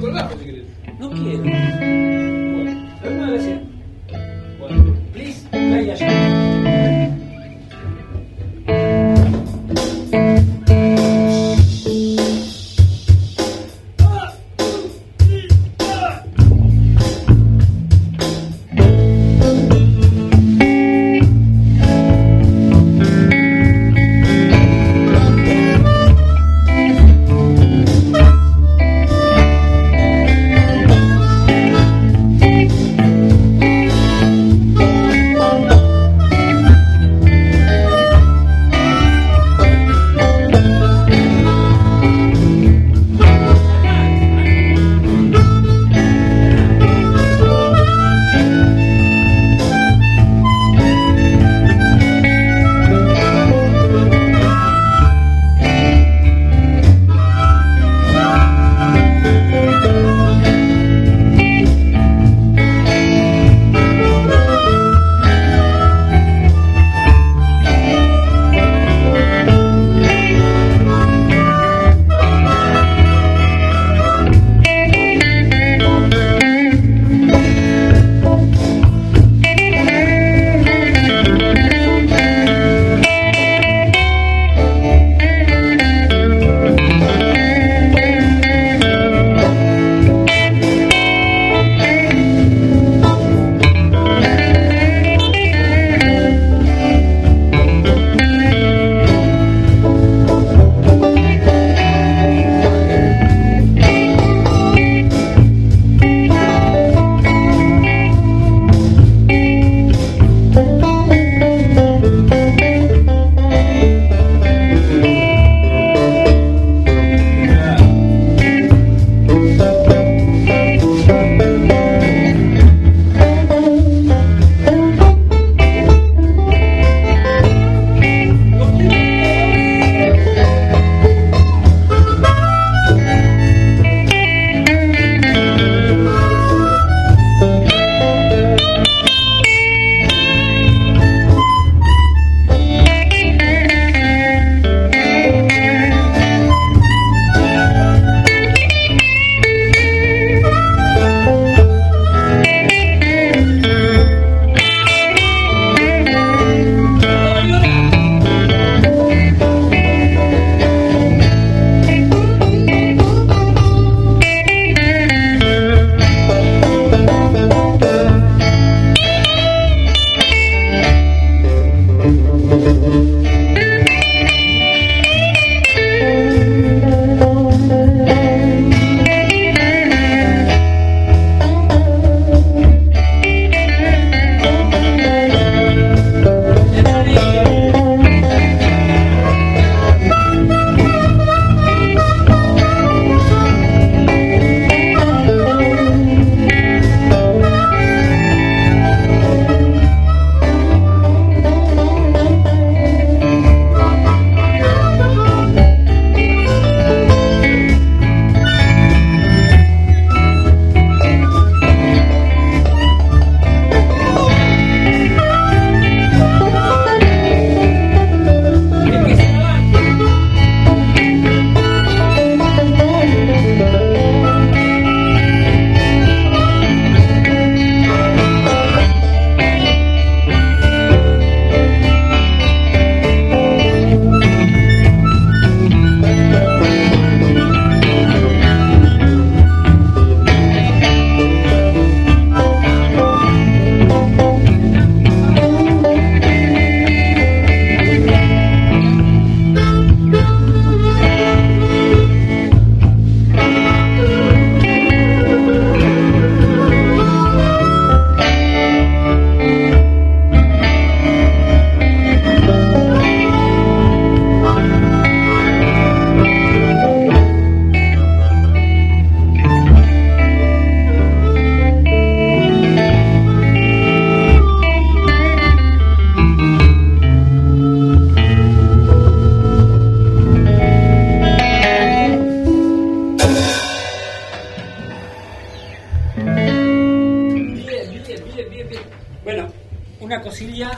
Colgarlo si querés. No quiero. Bueno. una cosilla.